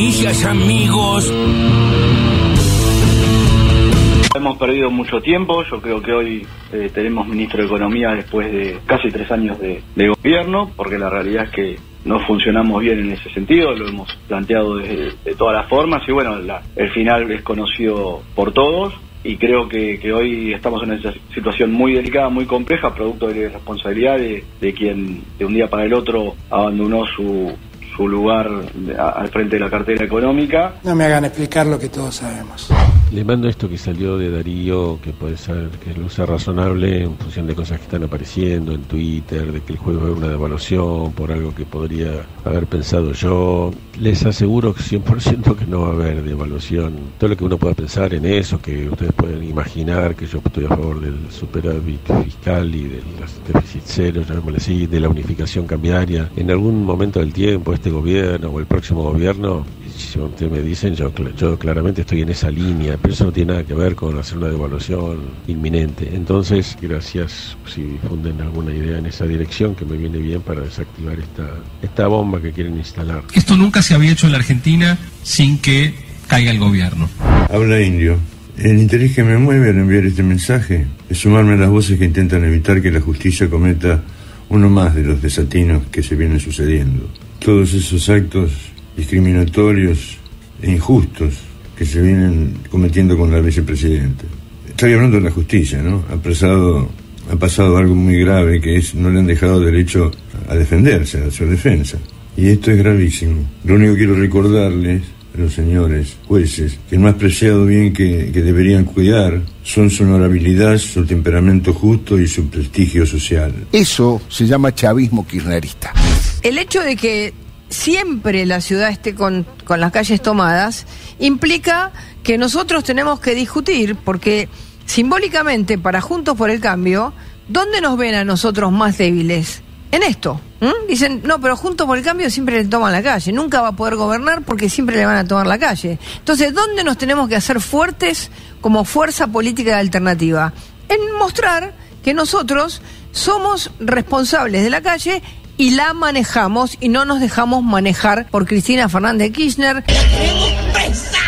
amigos. Hemos perdido mucho tiempo, yo creo que hoy eh, tenemos ministro de Economía después de casi tres años de, gobierno, porque la realidad es que no funcionamos bien en ese sentido, lo hemos planteado de, todas las formas. Y bueno, la- el final es conocido por todos. Y creo que, que hoy estamos en una situación muy delicada, muy compleja, producto de la responsabilidad de, de quien de un día para el otro abandonó su, su lugar al frente de la cartera económica No me hagan explicar lo que todos sabemos. Le mando esto que salió de Darío, que puede ser que sea razonable en función de cosas que están apareciendo en Twitter, de que el juego es una devaluación por algo que podría haber pensado yo. Les aseguro que 100% que no va a haber devaluación. Todo lo que uno pueda pensar en eso, que ustedes pueden imaginar que yo estoy a favor del superávit fiscal y del déficit cero, llamémosle así, de la unificación cambiaria. En algún momento del tiempo, este gobierno o el próximo gobierno, si ustedes me dicen, yo, yo claramente estoy en esa línea, pero eso no tiene nada que ver con hacer una devaluación inminente. Entonces, gracias si difunden alguna idea en esa dirección, que me viene bien para desactivar esta, esta bomba que quieren instalar. Esto nunca se había hecho en la Argentina sin que caiga el gobierno. Habla indio. El interés que me mueve al enviar este mensaje es sumarme a las voces que intentan evitar que la justicia cometa uno más de los desatinos que se vienen sucediendo. Todos esos actos discriminatorios e injustos que se vienen cometiendo con la vicepresidenta. Estoy hablando de la justicia, ¿no? Ha pasado, ha pasado algo muy grave que es no le han dejado derecho a defenderse, a su defensa. Y esto es gravísimo. Lo único que quiero recordarles a los señores jueces que el más preciado bien que, que deberían cuidar son su honorabilidad, su temperamento justo y su prestigio social. Eso se llama chavismo kirchnerista. El hecho de que siempre la ciudad esté con, con las calles tomadas implica que nosotros tenemos que discutir, porque simbólicamente para Juntos por el Cambio, ¿dónde nos ven a nosotros más débiles? En esto. Dicen, no, pero Juntos por el Cambio siempre le toman la calle, nunca va a poder gobernar porque siempre le van a tomar la calle. Entonces, ¿dónde nos tenemos que hacer fuertes como fuerza política de alternativa? En mostrar que nosotros somos responsables de la calle y la manejamos y no nos dejamos manejar por Cristina Fernández de Kirchner. presa,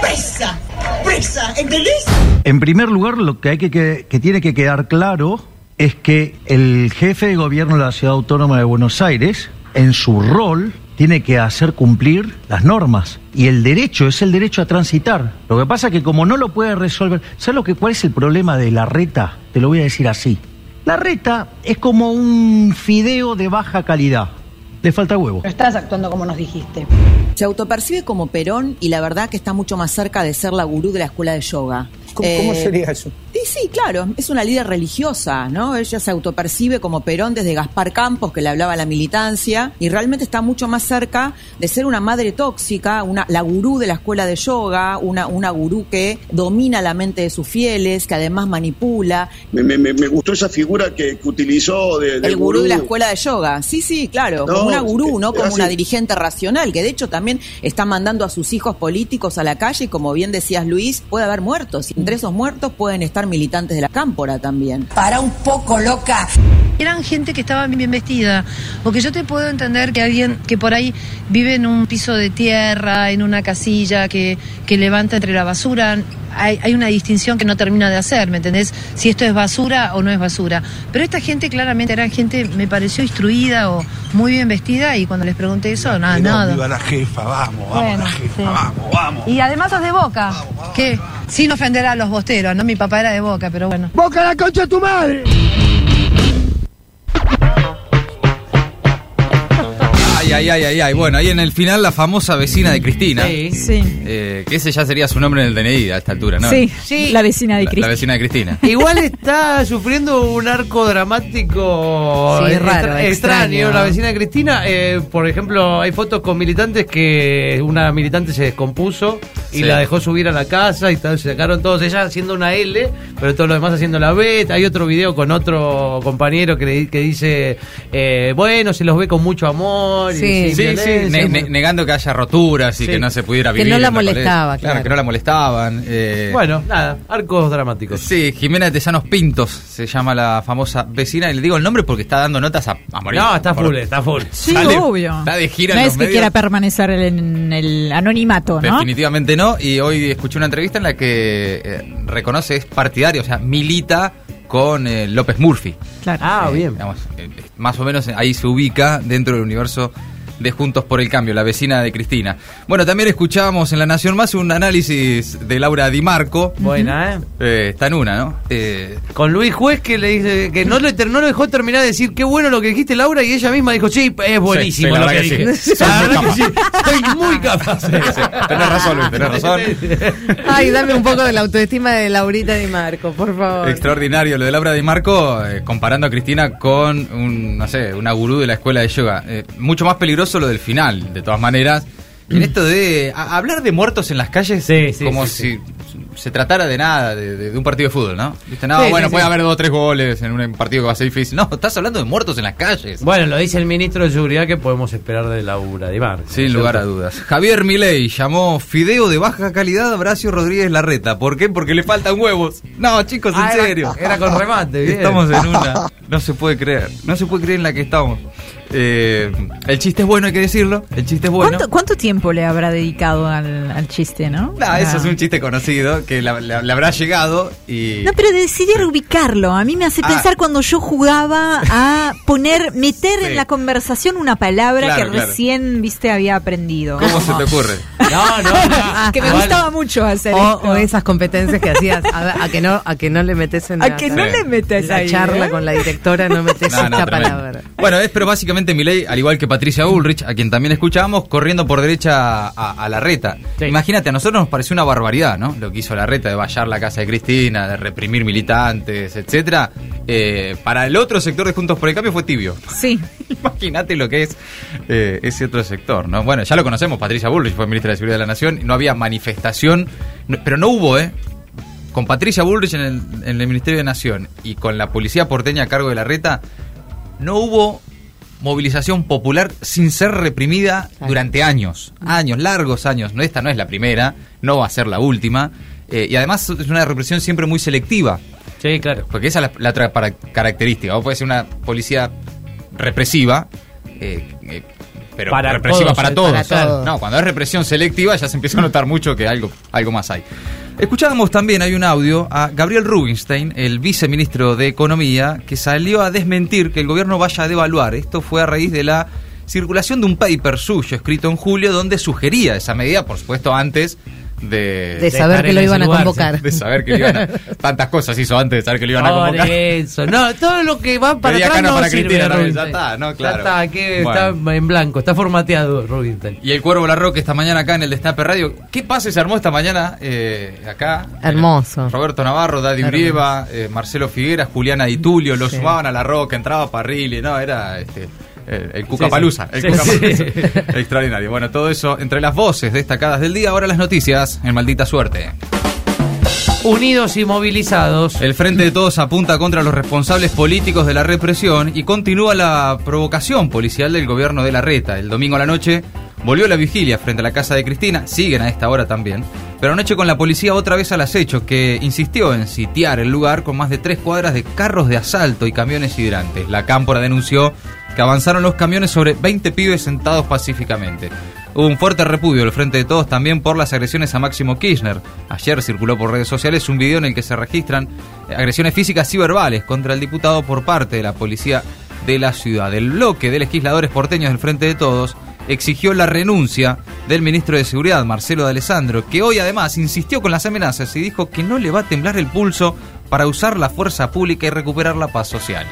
presa, presa, ¿entendés? En primer lugar, lo que, hay que, que, que tiene que quedar claro es que el jefe de gobierno de la Ciudad Autónoma de Buenos Aires, en su rol, tiene que hacer cumplir las normas. Y el derecho es el derecho a transitar. Lo que pasa es que como no lo puede resolver... ¿Sabes lo que, cuál es el problema de la reta? Te lo voy a decir así. La reta es como un fideo de baja calidad. Le falta huevo. No estás actuando como nos dijiste. Se autopercibe como Perón y la verdad que está mucho más cerca de ser la gurú de la escuela de yoga. ¿Cómo, cómo sería eso? Sí, sí, claro, es una líder religiosa, ¿no? Ella se autopercibe como Perón desde Gaspar Campos, que le hablaba a la militancia, y realmente está mucho más cerca de ser una madre tóxica, una, la gurú de la escuela de yoga, una, una gurú que domina la mente de sus fieles, que además manipula. Me, me, me gustó esa figura que, que utilizó de, de El gurú, de la escuela de yoga, sí, sí, claro, No, como una gurú, ¿no? Como así. una dirigente racional, que de hecho también está mandando a sus hijos políticos a la calle, y como bien decías Luis, puede haber muertos, y entre esos muertos pueden estar militantes de la cámpora también. Para un poco loca. Eran gente que estaba bien vestida, porque yo te puedo entender que alguien que por ahí vive en un piso de tierra, en una casilla que, que levanta entre la basura, hay, hay una distinción que no termina de hacer, ¿me entendés? Si esto es basura o no es basura. Pero esta gente claramente era gente, me pareció instruida o muy bien vestida y cuando les pregunté eso, nada, nada. Viva la jefa, vamos, vamos, Bueno, la jefa, sí. vamos, vamos. Y además sos de Boca, que sin ofender a los bosteros, ¿no? Mi papá era de Boca, pero bueno. ¡Boca la concha de tu madre! Ay, ay, ay, ay, ay. Bueno, ahí en el final la famosa vecina de Cristina. Sí. Sí. Eh, que ese ya sería su nombre en el DNI a esta altura, ¿no? Sí, la vecina de La, Cristina. la vecina de Cristina. Igual está sufriendo un arco dramático Sí, eh, raro, extra- extraño. La vecina de Cristina, eh, por ejemplo, hay fotos con militantes que una militante se descompuso y Sí. la dejó subir a la casa y tal, se sacaron todos ella haciendo una L, pero todos los demás haciendo la B. Hay otro video con otro compañero que, le- que dice, eh, bueno, se los ve con mucho amor Sí. Sí, sí, ne- ne- negando que haya roturas y Sí. que no se pudiera Que vivir. no la molestaba, Claro, claro. que no la molestaban. eh, Bueno, nada, arcos dramáticos. Sí, Jimena de Tesanos Pintos se llama la famosa vecina. Y le digo el nombre porque está dando notas a, a morir. No, está Por- full, está full. Sí, Sale- obvio. está de gira no en es que medios. quiera permanecer en el anonimato, ¿no? Definitivamente no. Y hoy escuché una entrevista en la que eh, reconoce, es partidario, o sea, milita con eh, López Murphy. Claro. Ah, Eh, bien. digamos, eh, más o menos ahí se ubica dentro del universo de Juntos por el Cambio, la vecina de Cristina. Bueno, también escuchábamos en La Nación Más un análisis de Laura Di Marco. Buena, ¿eh? Eh, está en una, ¿no? Eh, Con Luis Juez que le dice que no, le no lo dejó terminar de decir qué bueno lo que dijiste Laura y ella misma dijo, sí, es buenísimo Sí, sí, la lo que, dije. sí. Soy muy verdad que sí, capaz. estoy muy capaz. tenés razón, Luis, tenés razón. Ay, dame un poco de la autoestima de Laurita Di Marco, por favor. Extraordinario lo de Laura Di Marco, eh, comparando a Cristina con un, no sé, una gurú de la escuela de yoga. Eh, mucho más peligroso lo del final, de todas maneras. En esto de a- hablar de muertos en las calles Sí, sí, como sí, si se tratara de nada, de, de- de un partido de fútbol, ¿no? ¿Viste? No, bueno, puede haber dos o tres goles en un partido que va a ser difícil. No, estás hablando de muertos en las calles. Bueno, lo dice el ministro de Seguridad que podemos esperar de Laura Di Marco. Sin ¿no es lugar a dudas. Javier Milei llamó fideo de baja calidad a Horacio Rodríguez Larreta. ¿Por qué? Porque le faltan huevos. No, chicos, en Ah, era- serio. Era con remate, bien. Estamos en una. No se puede creer. No se puede creer en la que estamos. Eh, el chiste es bueno, hay que decirlo. El chiste es bueno. ¿Cuánto, cuánto tiempo le habrá dedicado al, al chiste, no? Nah, eso Ah. es un chiste conocido que le habrá llegado y. No, pero decidí ubicarlo. A mí me hace Ah. pensar cuando yo jugaba a poner, meter Sí. en la conversación una palabra Claro, que claro. recién, viste, había aprendido. ¿Cómo se te ocurre? No, no, Ah, que me Igual- gustaba mucho hacer O, esto. o esas competencias que hacías, a, a que no a que no le metes en A la, que no Sí. le metes la ahí, charla ¿eh? con la directora, no metes No, no, esta tremendo. palabra. Bueno, es pero básicamente Milei, al igual que Patricia Ulrich, a quien también escuchábamos, corriendo por derecha a, a la reta. Sí. Imagínate, a nosotros nos pareció una barbaridad, ¿no? Lo que hizo la reta de vallar la casa de Cristina, de reprimir militantes, etcétera. Eh, para el otro sector de Juntos por el Cambio fue tibio. Sí. Imagínate lo que es eh, ese otro sector, ¿no? Bueno, ya lo conocemos, Patricia Bullrich fue ministra de Seguridad de la Nación, no había manifestación, no- pero no hubo, ¿eh? Con Patricia Bullrich en el, en el Ministerio de Nación y con la policía porteña a cargo de la reta, no hubo movilización popular sin ser reprimida durante años, años, largos años. No, esta no es la primera, no va a ser la última. eh, y además es una represión siempre muy selectiva. Sí, claro. Porque esa es la, la otra para- característica. Vos podés ser una policía represiva, eh, eh, pero Para represiva todos, para eh, todos. para todos. No, cuando es represión selectiva ya se empieza a notar mucho que algo, algo más hay. Escuchábamos también, hay un audio, a Gabriel Rubinstein, el viceministro de Economía, que salió a desmentir que el gobierno vaya a devaluar. Esto fue a raíz de la circulación de un paper suyo escrito en julio donde sugería esa medida, por supuesto, antes de, De saber que lo iban a lugar, convocar. de saber que le iban a, tantas cosas hizo antes de saber que le iban a convocar. eso. No, todo lo que va para Pedía atrás no para sirve, Cristina también, ya Rubinstein. está, no, claro. Ya está, que Bueno. está en blanco, está formateado Rubinstein. Y el Cuervo Larroque esta mañana acá en el Destape Radio. ¿Qué pase se armó esta mañana eh, acá? Hermoso. Roberto Navarro, Daddy. Urieva, eh, Marcelo Figueras, Juliana Di Tulio, lo sumaban a la Roca, entraba Parrilli, no, era este, el, el Cucapalusa. Sí, sí. el Sí, Cucapalusa. sí. Extraordinario. Bueno, todo eso entre las voces destacadas del día. Ahora las noticias en Maldita Suerte. Unidos y movilizados. El Frente de Todos apunta contra los responsables políticos de la represión y continúa la provocación policial del gobierno de la Reta. El domingo a la noche volvió la vigilia frente a la casa de Cristina, siguen a esta hora también, pero anoche con la policía otra vez al acecho que insistió en sitiar el lugar con más de tres cuadras de carros de asalto y camiones hidrantes. La cámpora denunció que avanzaron los camiones sobre 20 pibes sentados pacíficamente. Hubo un fuerte repudio del Frente de Todos también por las agresiones a Máximo Kirchner. Ayer circuló por redes sociales un video en el que se registran eh, agresiones físicas y verbales contra el diputado por parte de la policía de la ciudad. El bloque de legisladores porteños del Frente de Todos exigió la renuncia del ministro de Seguridad, Marcelo de Alessandro, que hoy además insistió con las amenazas y dijo que no le va a temblar el pulso para usar la fuerza pública y recuperar la paz social.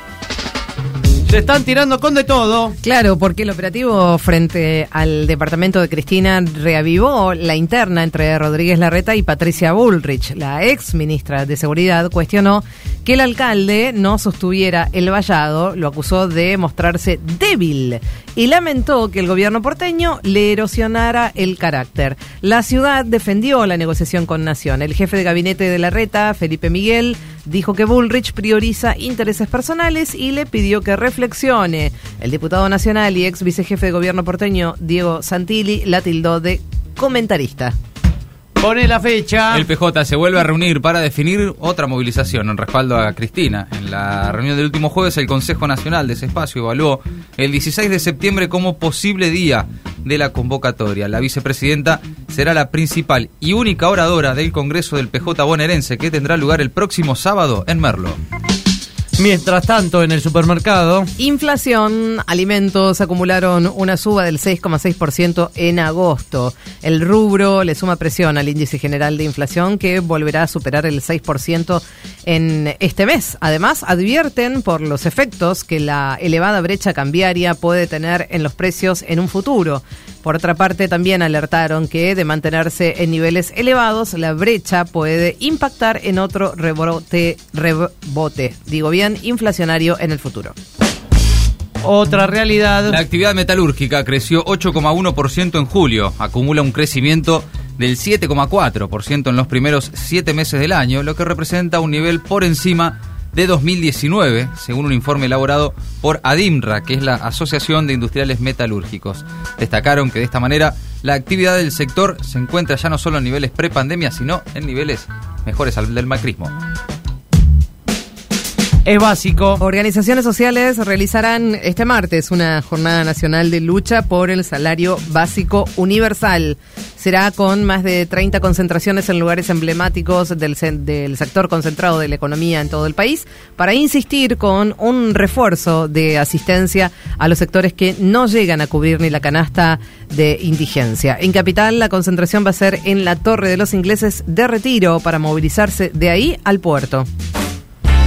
Se están tirando con de todo. Claro, porque el operativo frente al departamento de Cristina reavivó la interna entre Rodríguez Larreta y Patricia Bullrich. La ex ministra de Seguridad cuestionó que el alcalde no sostuviera el vallado, lo acusó de mostrarse débil y lamentó que el gobierno porteño le erosionara el carácter. La ciudad defendió la negociación con Nación. El jefe de gabinete de Larreta, Felipe Miguel, dijo que Bullrich prioriza intereses personales y le pidió que reflexione. El diputado nacional y ex vicejefe de gobierno porteño, Diego Santilli, la tildó de comentarista. Pone la fecha. El PJ se vuelve a reunir para definir otra movilización en respaldo a Cristina. En la reunión del último jueves, el Consejo Nacional de ese espacio evaluó el 16 de septiembre como posible día de la convocatoria. La vicepresidenta será la principal y única oradora del Congreso del PJ bonaerense que tendrá lugar el próximo sábado en Merlo. Mientras tanto, en el supermercado. Inflación, alimentos acumularon una suba del 6,6% en agosto. El rubro le suma presión al índice general de inflación que volverá a superar el 6% en este mes. Además, advierten por los efectos que la elevada brecha cambiaria puede tener en los precios en un futuro. Por otra parte, también alertaron que de mantenerse en niveles elevados, la brecha puede impactar en otro rebote, rebote, digo bien, inflacionario en el futuro. Otra realidad. La actividad metalúrgica creció 8,1% en julio, acumula un crecimiento del 7,4% en los primeros siete meses del año, lo que representa un nivel por encima de 2019, según un informe elaborado por ADIMRA, que es la Asociación de Industriales Metalúrgicos. Destacaron que de esta manera la actividad del sector se encuentra ya no solo en niveles prepandemia, sino en niveles mejores al del macrismo es básico. Organizaciones sociales realizarán este martes una jornada nacional de lucha por el salario básico universal. Será con más de 30 concentraciones en lugares emblemáticos del, del sector concentrado de la economía en todo el país para insistir con un refuerzo de asistencia a los sectores que no llegan a cubrir ni la canasta de indigencia. En Capital la concentración va a ser en la Torre de los Ingleses de Retiro para movilizarse de ahí al puerto.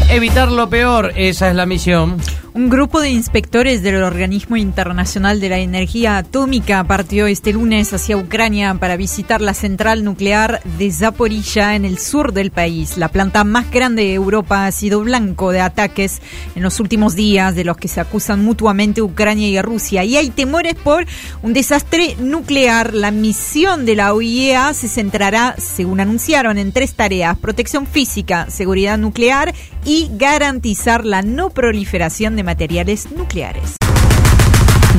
Evitar lo peor, esa es la misión. Un grupo de inspectores del Organismo Internacional de la Energía Atómica partió este lunes hacia Ucrania para visitar la central nuclear de Zaporilla en el sur del país. La planta más grande de Europa ha sido blanco de ataques en los últimos días de los que se acusan mutuamente Ucrania y Rusia. Y hay temores por un desastre nuclear. La misión de la OIEA se centrará, según anunciaron, en tres tareas. Protección física, seguridad nuclear y garantizar la no proliferación de materiales nucleares.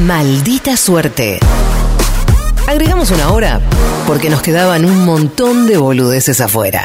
Maldita suerte. Agregamos una hora porque nos quedaban un montón de boludeces afuera.